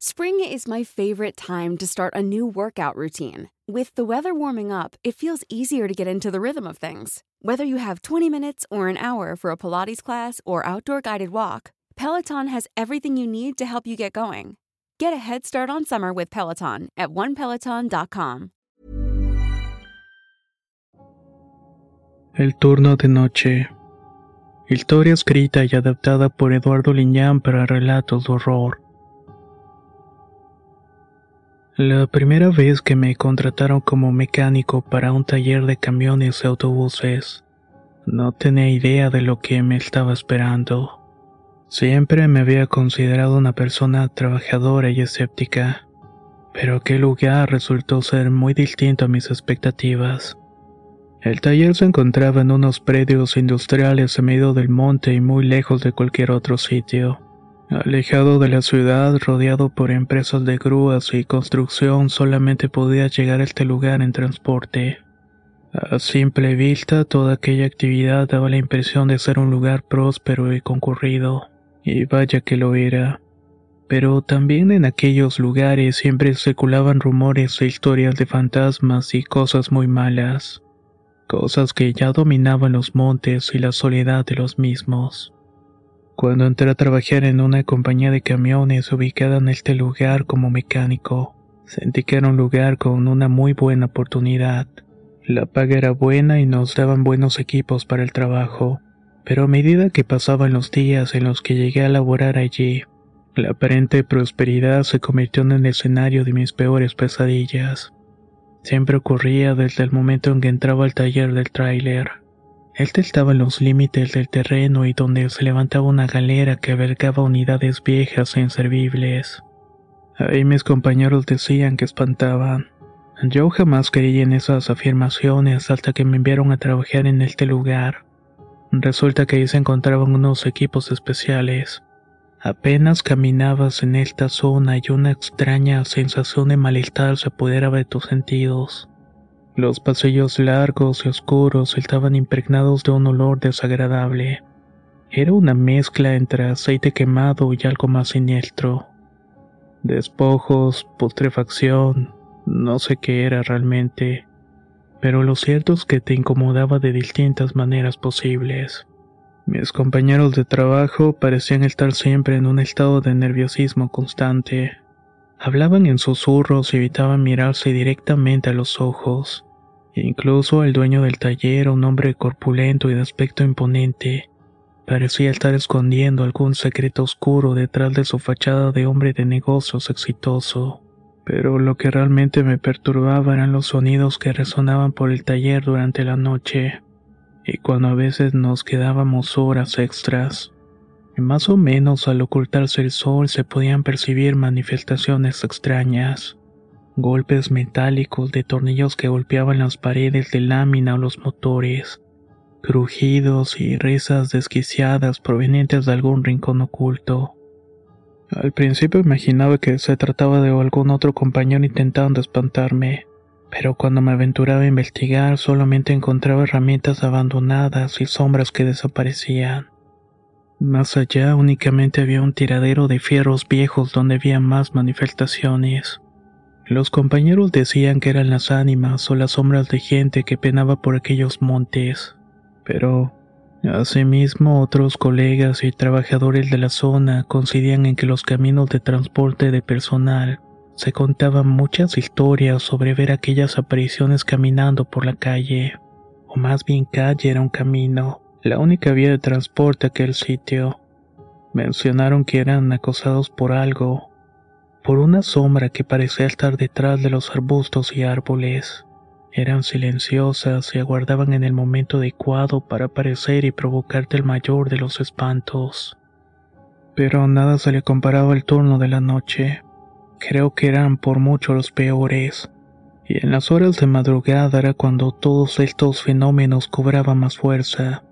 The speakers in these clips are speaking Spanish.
Spring is my favorite time to start a new workout routine. With the weather warming up, it feels easier to get into the rhythm of things. Whether you have 20 minutes or an hour for a Pilates class or outdoor guided walk, Peloton has everything you need to help you get going. Get a head start on summer with Peloton at onepeloton.com. El turno de noche. Historia escrita y adaptada por Eduardo Liñán para relatos de horror. La primera vez que me contrataron como mecánico para un taller de camiones y autobuses, no tenía idea de lo que me estaba esperando. Siempre me había considerado una persona trabajadora y escéptica, pero aquel lugar resultó ser muy distinto a mis expectativas. El taller se encontraba en unos predios industriales en medio del monte y muy lejos de cualquier otro sitio. Alejado de la ciudad, rodeado por empresas de grúas y construcción, solamente podía llegar a este lugar en transporte. A simple vista, toda aquella actividad daba la impresión de ser un lugar próspero y concurrido, y vaya que lo era. Pero también en aquellos lugares siempre circulaban rumores e historias de fantasmas y cosas muy malas, cosas que ya dominaban los montes y la soledad de los mismos. Cuando entré a trabajar en una compañía de camiones ubicada en este lugar como mecánico, sentí que era un lugar con una muy buena oportunidad. La paga era buena y nos daban buenos equipos para el trabajo, pero a medida que pasaban los días en los que llegué a laborar allí, la aparente prosperidad se convirtió en el escenario de mis peores pesadillas. Siempre ocurría desde el momento en que entraba al taller del tráiler. Este estaba en los límites del terreno y donde se levantaba una galera que albergaba unidades viejas e inservibles. Ahí mis compañeros decían que espantaban. Yo jamás creí en esas afirmaciones hasta que me enviaron a trabajar en este lugar. Resulta que ahí se encontraban unos equipos especiales. Apenas caminabas en esta zona y una extraña sensación de malestar se apoderaba de tus sentidos. Los pasillos largos y oscuros estaban impregnados de un olor desagradable. Era una mezcla entre aceite quemado y algo más siniestro. Despojos, putrefacción, no sé qué era realmente, pero lo cierto es que te incomodaba de distintas maneras posibles. Mis compañeros de trabajo parecían estar siempre en un estado de nerviosismo constante. Hablaban en susurros y evitaban mirarse directamente a los ojos. Incluso el dueño del taller, un hombre corpulento y de aspecto imponente, parecía estar escondiendo algún secreto oscuro detrás de su fachada de hombre de negocios exitoso. Pero lo que realmente me perturbaba eran los sonidos que resonaban por el taller durante la noche, y cuando a veces nos quedábamos horas extras. Y más o menos al ocultarse el sol se podían percibir manifestaciones extrañas golpes metálicos de tornillos que golpeaban las paredes de lámina o los motores, crujidos y risas desquiciadas provenientes de algún rincón oculto. Al principio imaginaba que se trataba de algún otro compañero intentando espantarme, pero cuando me aventuraba a investigar solamente encontraba herramientas abandonadas y sombras que desaparecían. Más allá únicamente había un tiradero de fierros viejos donde había más manifestaciones. Los compañeros decían que eran las ánimas o las sombras de gente que penaba por aquellos montes, pero asimismo otros colegas y trabajadores de la zona coincidían en que los caminos de transporte de personal se contaban muchas historias sobre ver aquellas apariciones caminando por la calle, o más bien calle era un camino, la única vía de transporte a aquel sitio. Mencionaron que eran acosados por algo, por una sombra que parecía estar detrás de los arbustos y árboles. Eran silenciosas y aguardaban en el momento adecuado para aparecer y provocarte el mayor de los espantos. Pero nada se le comparaba al turno de la noche. Creo que eran por mucho los peores. Y en las horas de madrugada era cuando todos estos fenómenos cobraban más fuerza.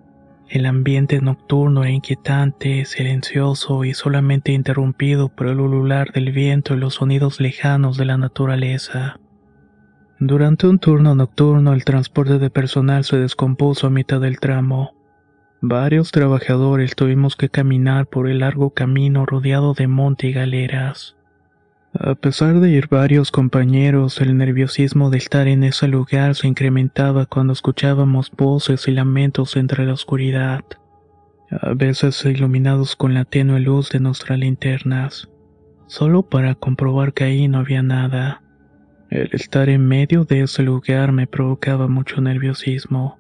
El ambiente nocturno era inquietante, silencioso y solamente interrumpido por el ulular del viento y los sonidos lejanos de la naturaleza. Durante un turno nocturno el transporte de personal se descompuso a mitad del tramo. Varios trabajadores tuvimos que caminar por el largo camino rodeado de monte y galeras. A pesar de ir varios compañeros, el nerviosismo de estar en ese lugar se incrementaba cuando escuchábamos voces y lamentos entre la oscuridad, a veces iluminados con la tenue luz de nuestras linternas, solo para comprobar que ahí no había nada. El estar en medio de ese lugar me provocaba mucho nerviosismo.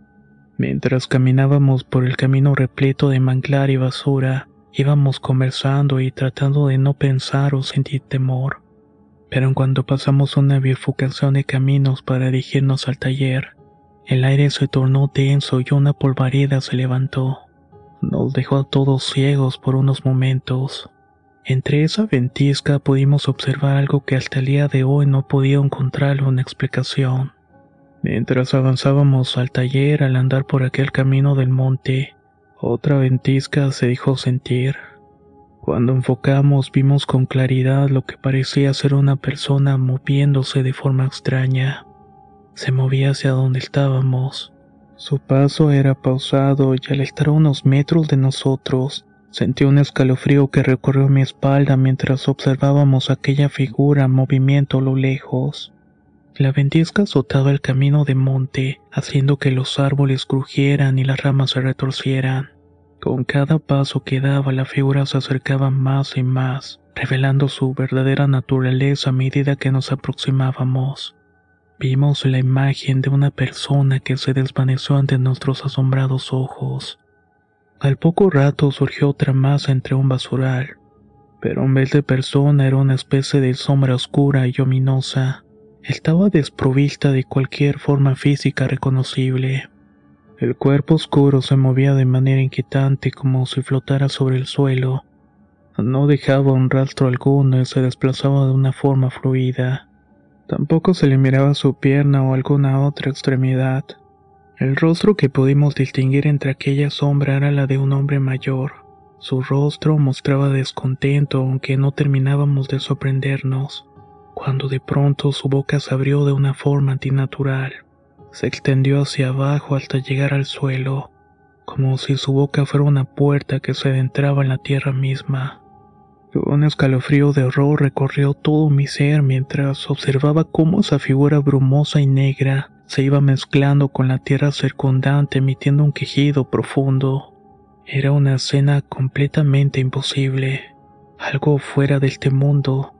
Mientras caminábamos por el camino repleto de manglar y basura, íbamos conversando y tratando de no pensar o sentir temor. Pero en pasamos una bifurcación de caminos para dirigirnos al taller, el aire se tornó denso y una polvareda se levantó. Nos dejó a todos ciegos por unos momentos. Entre esa ventisca pudimos observar algo que hasta el día de hoy no podía encontrarle una explicación. Mientras avanzábamos al taller al andar por aquel camino del monte, otra ventisca se dejó sentir. Cuando enfocamos vimos con claridad lo que parecía ser una persona moviéndose de forma extraña. Se movía hacia donde estábamos. Su paso era pausado y al estar a unos metros de nosotros, sentí un escalofrío que recorrió mi espalda mientras observábamos aquella figura en movimiento a lo lejos. La ventisca azotaba el camino de monte, haciendo que los árboles crujieran y las ramas se retorcieran. Con cada paso que daba la figura se acercaba más y más, revelando su verdadera naturaleza a medida que nos aproximábamos. Vimos la imagen de una persona que se desvaneció ante nuestros asombrados ojos. Al poco rato surgió otra masa entre un basural, pero en vez de persona era una especie de sombra oscura y ominosa. Estaba desprovista de cualquier forma física reconocible. El cuerpo oscuro se movía de manera inquietante como si flotara sobre el suelo. No dejaba un rastro alguno y se desplazaba de una forma fluida. Tampoco se le miraba su pierna o alguna otra extremidad. El rostro que pudimos distinguir entre aquella sombra era la de un hombre mayor. Su rostro mostraba descontento aunque no terminábamos de sorprendernos, cuando de pronto su boca se abrió de una forma antinatural. Se extendió hacia abajo hasta llegar al suelo, como si su boca fuera una puerta que se adentraba en la tierra misma. Un escalofrío de horror recorrió todo mi ser mientras observaba cómo esa figura brumosa y negra se iba mezclando con la tierra circundante emitiendo un quejido profundo. Era una escena completamente imposible, algo fuera de este mundo,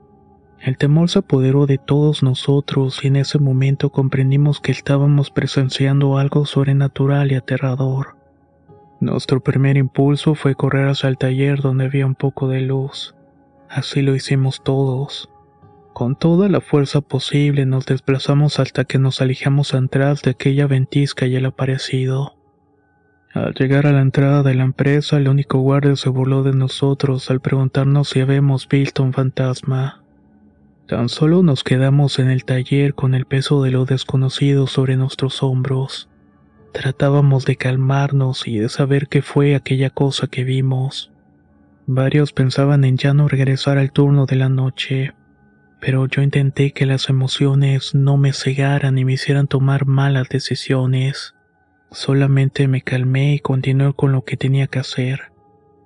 el temor se apoderó de todos nosotros y en ese momento comprendimos que estábamos presenciando algo sobrenatural y aterrador. Nuestro primer impulso fue correr hacia el taller donde había un poco de luz. Así lo hicimos todos. Con toda la fuerza posible nos desplazamos hasta que nos alejamos atrás de aquella ventisca y el aparecido. Al llegar a la entrada de la empresa, el único guardia se burló de nosotros al preguntarnos si habíamos visto un fantasma. Tan solo nos quedamos en el taller con el peso de lo desconocido sobre nuestros hombros. Tratábamos de calmarnos y de saber qué fue aquella cosa que vimos. Varios pensaban en ya no regresar al turno de la noche, pero yo intenté que las emociones no me cegaran y me hicieran tomar malas decisiones. Solamente me calmé y continué con lo que tenía que hacer.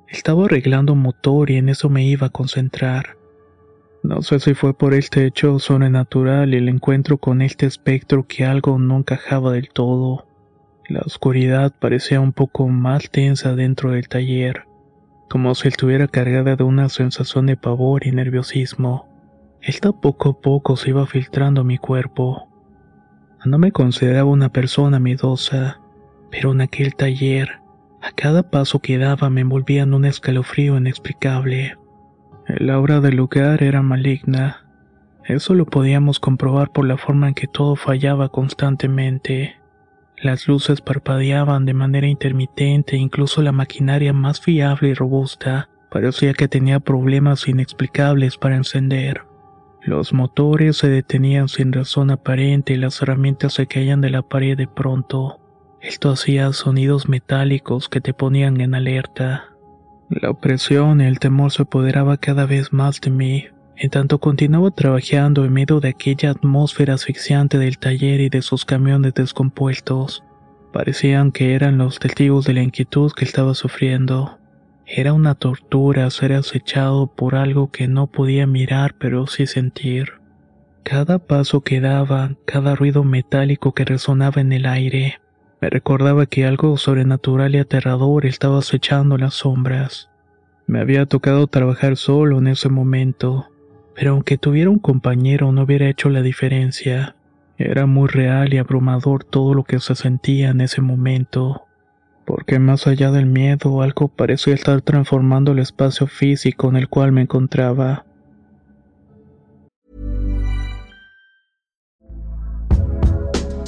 Estaba arreglando motor y en eso me iba a concentrar. No sé si fue por este hecho sobrenatural y el encuentro con este espectro que algo no encajaba del todo. La oscuridad parecía un poco más tensa dentro del taller, como si estuviera cargada de una sensación de pavor y nerviosismo. Esta poco a poco se iba filtrando mi cuerpo. No me consideraba una persona miedosa, pero en aquel taller, a cada paso que daba me envolvía en un escalofrío inexplicable. El aura del lugar era maligna. Eso lo podíamos comprobar por la forma en que todo fallaba constantemente. Las luces parpadeaban de manera intermitente e incluso la maquinaria más fiable y robusta parecía que tenía problemas inexplicables para encender. Los motores se detenían sin razón aparente y las herramientas se caían de la pared de pronto. Esto hacía sonidos metálicos que te ponían en alerta. La opresión y el temor se apoderaba cada vez más de mí, en tanto continuaba trabajando en medio de aquella atmósfera asfixiante del taller y de sus camiones descompuestos. Parecían que eran los testigos de la inquietud que estaba sufriendo. Era una tortura ser acechado por algo que no podía mirar pero sí sentir. Cada paso que daba, cada ruido metálico que resonaba en el aire, me recordaba que algo sobrenatural y aterrador estaba acechando las sombras. Me había tocado trabajar solo en ese momento, pero aunque tuviera un compañero no hubiera hecho la diferencia. Era muy real y abrumador todo lo que se sentía en ese momento, porque más allá del miedo algo parecía estar transformando el espacio físico en el cual me encontraba.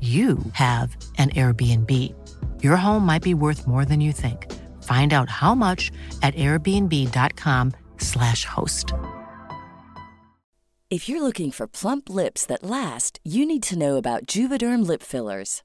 you have an Airbnb. Your home might be worth more than you think. Find out how much at airbnb.com/slash host. If you're looking for plump lips that last, you need to know about Juvederm lip fillers.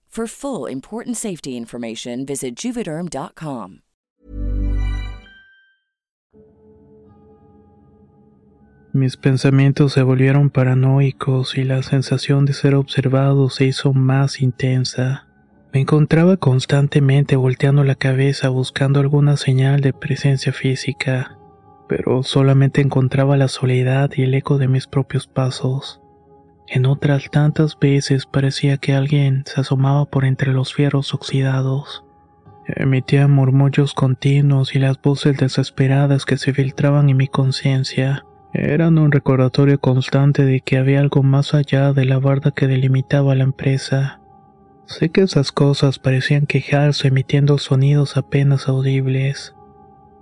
For full important safety information, visit juvederm.com. Mis pensamientos se volvieron paranoicos y la sensación de ser observado se hizo más intensa. Me encontraba constantemente volteando la cabeza buscando alguna señal de presencia física, pero solamente encontraba la soledad y el eco de mis propios pasos. En otras tantas veces parecía que alguien se asomaba por entre los fierros oxidados. Emitía murmullos continuos y las voces desesperadas que se filtraban en mi conciencia eran un recordatorio constante de que había algo más allá de la barda que delimitaba la empresa. Sé que esas cosas parecían quejarse emitiendo sonidos apenas audibles.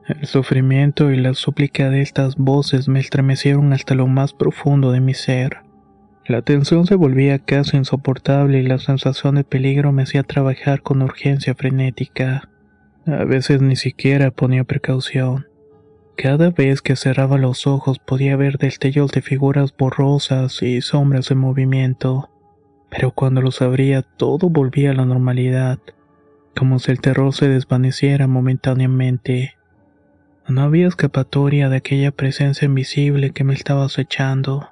El sufrimiento y la súplica de estas voces me estremecieron hasta lo más profundo de mi ser. La tensión se volvía casi insoportable y la sensación de peligro me hacía trabajar con urgencia frenética. A veces ni siquiera ponía precaución. Cada vez que cerraba los ojos podía ver destellos de figuras borrosas y sombras en movimiento, pero cuando los abría todo volvía a la normalidad, como si el terror se desvaneciera momentáneamente. No había escapatoria de aquella presencia invisible que me estaba acechando.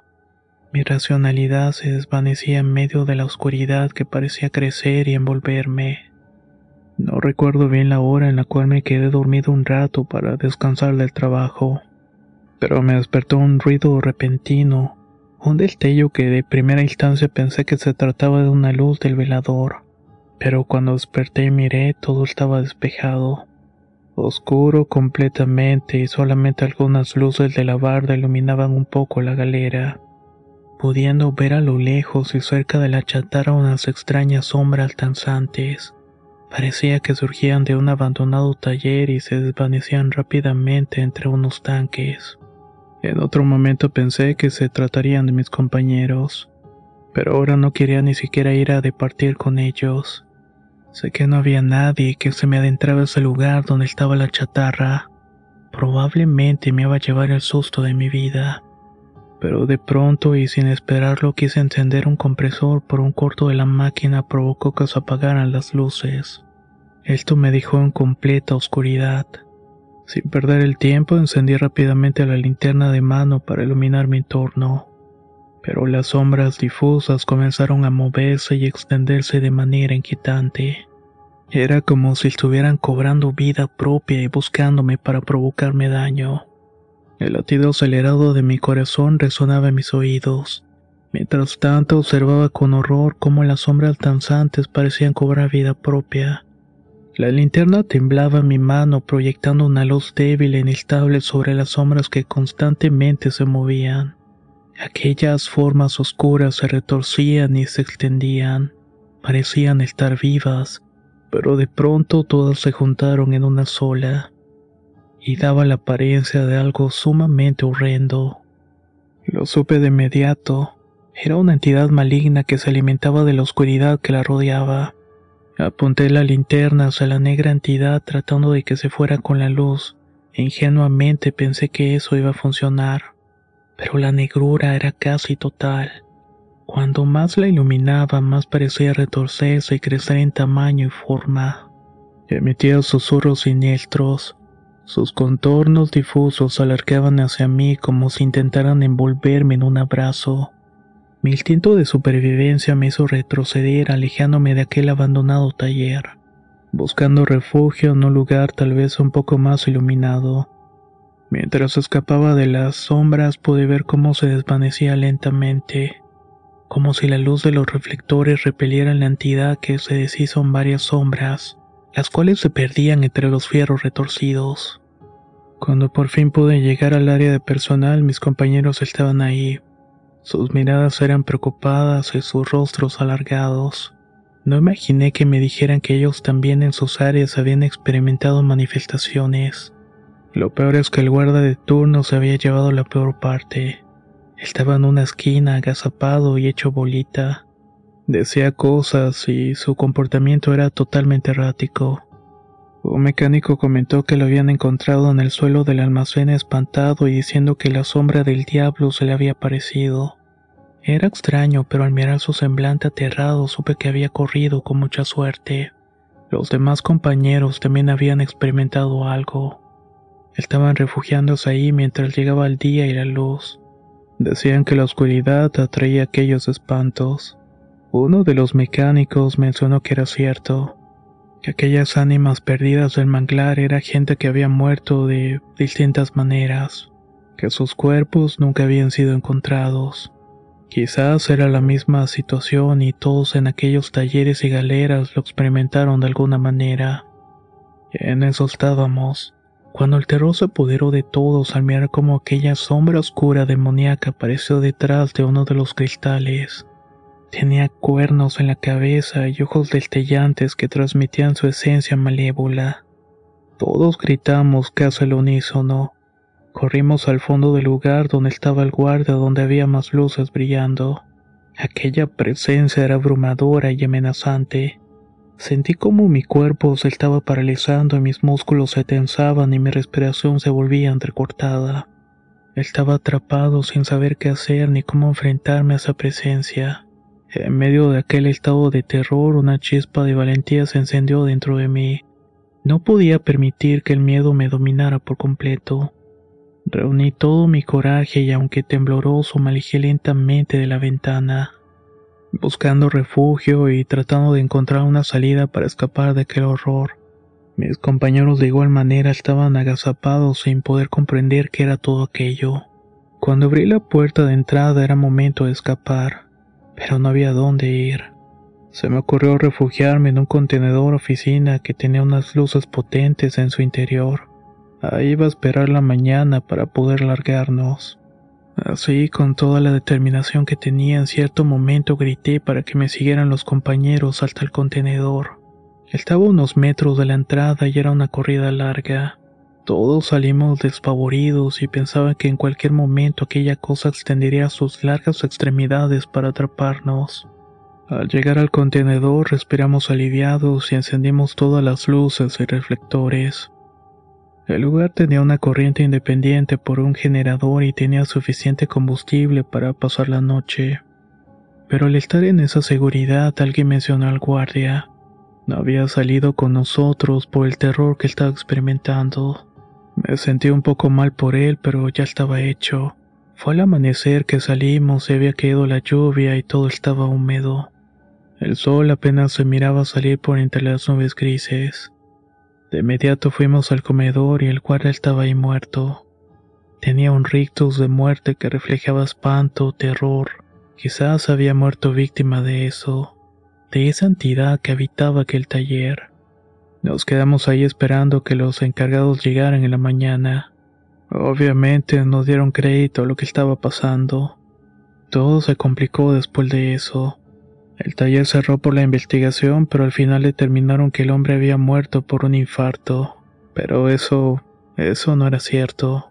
Mi racionalidad se desvanecía en medio de la oscuridad que parecía crecer y envolverme. No recuerdo bien la hora en la cual me quedé dormido un rato para descansar del trabajo, pero me despertó un ruido repentino, un destello que de primera instancia pensé que se trataba de una luz del velador, pero cuando desperté y miré todo estaba despejado, oscuro completamente y solamente algunas luces de la barda iluminaban un poco la galera, pudiendo ver a lo lejos y cerca de la chatarra unas extrañas sombras danzantes Parecía que surgían de un abandonado taller y se desvanecían rápidamente entre unos tanques. En otro momento pensé que se tratarían de mis compañeros, pero ahora no quería ni siquiera ir a departir con ellos. Sé que no había nadie que se me adentraba a ese lugar donde estaba la chatarra. Probablemente me iba a llevar el susto de mi vida. Pero de pronto y sin esperarlo quise encender un compresor por un corto de la máquina provocó que se apagaran las luces. Esto me dejó en completa oscuridad. Sin perder el tiempo, encendí rápidamente la linterna de mano para iluminar mi entorno. Pero las sombras difusas comenzaron a moverse y extenderse de manera inquietante. Era como si estuvieran cobrando vida propia y buscándome para provocarme daño. El latido acelerado de mi corazón resonaba en mis oídos. Mientras tanto observaba con horror cómo las sombras danzantes parecían cobrar vida propia. La linterna temblaba en mi mano proyectando una luz débil e inestable sobre las sombras que constantemente se movían. Aquellas formas oscuras se retorcían y se extendían. Parecían estar vivas, pero de pronto todas se juntaron en una sola, y daba la apariencia de algo sumamente horrendo. Lo supe de inmediato. Era una entidad maligna que se alimentaba de la oscuridad que la rodeaba. Apunté la linterna hacia la negra entidad tratando de que se fuera con la luz. Ingenuamente pensé que eso iba a funcionar. Pero la negrura era casi total. Cuando más la iluminaba, más parecía retorcerse y crecer en tamaño y forma. Emitía susurros siniestros. Sus contornos difusos alargaban hacia mí como si intentaran envolverme en un abrazo. Mi instinto de supervivencia me hizo retroceder alejándome de aquel abandonado taller, buscando refugio en un lugar tal vez un poco más iluminado. Mientras escapaba de las sombras pude ver cómo se desvanecía lentamente, como si la luz de los reflectores repeliera la entidad que se deshizo en varias sombras, las cuales se perdían entre los fierros retorcidos. Cuando por fin pude llegar al área de personal, mis compañeros estaban ahí, sus miradas eran preocupadas y sus rostros alargados. No imaginé que me dijeran que ellos también en sus áreas habían experimentado manifestaciones. Lo peor es que el guarda de turno se había llevado la peor parte. Estaba en una esquina agazapado y hecho bolita. Decía cosas y su comportamiento era totalmente errático. Un mecánico comentó que lo habían encontrado en el suelo del almacén espantado y diciendo que la sombra del diablo se le había aparecido. Era extraño, pero al mirar su semblante aterrado supe que había corrido con mucha suerte. Los demás compañeros también habían experimentado algo. Estaban refugiándose ahí mientras llegaba el día y la luz. Decían que la oscuridad atraía aquellos espantos. Uno de los mecánicos mencionó que era cierto, que aquellas ánimas perdidas del manglar era gente que había muerto de distintas maneras, que sus cuerpos nunca habían sido encontrados. Quizás era la misma situación y todos en aquellos talleres y galeras lo experimentaron de alguna manera. En eso estábamos, cuando el terror se apoderó de todos al mirar como aquella sombra oscura demoníaca apareció detrás de uno de los cristales. Tenía cuernos en la cabeza y ojos destellantes que transmitían su esencia malévola. Todos gritamos casi al unísono. Corrimos al fondo del lugar donde estaba el guardia donde había más luces brillando. Aquella presencia era abrumadora y amenazante. Sentí como mi cuerpo se estaba paralizando y mis músculos se tensaban y mi respiración se volvía entrecortada. Estaba atrapado sin saber qué hacer ni cómo enfrentarme a esa presencia. En medio de aquel estado de terror, una chispa de valentía se encendió dentro de mí. No podía permitir que el miedo me dominara por completo. Reuní todo mi coraje y aunque tembloroso me alejé lentamente de la ventana, buscando refugio y tratando de encontrar una salida para escapar de aquel horror. Mis compañeros de igual manera estaban agazapados sin poder comprender qué era todo aquello. Cuando abrí la puerta de entrada era momento de escapar, pero no había dónde ir. Se me ocurrió refugiarme en un contenedor oficina que tenía unas luces potentes en su interior. Ahí iba a esperar la mañana para poder largarnos. Así, con toda la determinación que tenía, en cierto momento grité para que me siguieran los compañeros hasta el contenedor. Estaba a unos metros de la entrada y era una corrida larga. Todos salimos despavoridos y pensaban que en cualquier momento aquella cosa extendería sus largas extremidades para atraparnos. Al llegar al contenedor respiramos aliviados y encendimos todas las luces y reflectores. El lugar tenía una corriente independiente por un generador y tenía suficiente combustible para pasar la noche. Pero al estar en esa seguridad alguien mencionó al guardia. No había salido con nosotros por el terror que estaba experimentando. Me sentí un poco mal por él, pero ya estaba hecho. Fue al amanecer que salimos, se había caído la lluvia y todo estaba húmedo. El sol apenas se miraba salir por entre las nubes grises. De inmediato fuimos al comedor y el guarda estaba ahí muerto. Tenía un rictus de muerte que reflejaba espanto, terror. Quizás había muerto víctima de eso, de esa entidad que habitaba aquel taller. Nos quedamos ahí esperando que los encargados llegaran en la mañana. Obviamente nos dieron crédito a lo que estaba pasando. Todo se complicó después de eso. El taller cerró por la investigación, pero al final determinaron que el hombre había muerto por un infarto. Pero eso, eso no era cierto.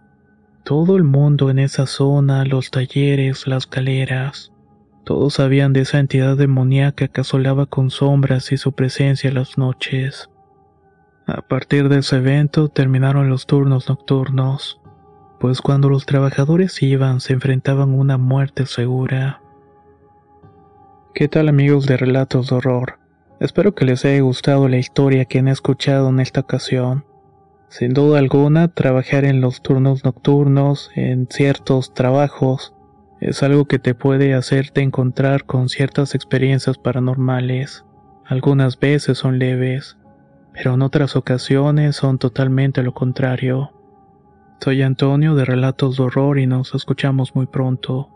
Todo el mundo en esa zona, los talleres, las galeras, todos sabían de esa entidad demoníaca que asolaba con sombras y su presencia en las noches. A partir de ese evento terminaron los turnos nocturnos, pues cuando los trabajadores iban se enfrentaban a una muerte segura. ¿Qué tal amigos de Relatos de Horror? Espero que les haya gustado la historia que han escuchado en esta ocasión. Sin duda alguna, trabajar en los turnos nocturnos, en ciertos trabajos, es algo que te puede hacerte encontrar con ciertas experiencias paranormales. Algunas veces son leves, pero en otras ocasiones son totalmente lo contrario. Soy Antonio de Relatos de Horror y nos escuchamos muy pronto.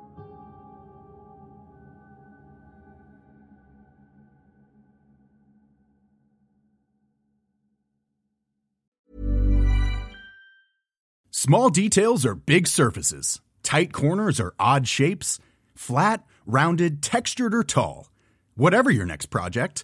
Small details are big surfaces. Tight corners are odd shapes. Flat, rounded, textured, or tall. Whatever your next project,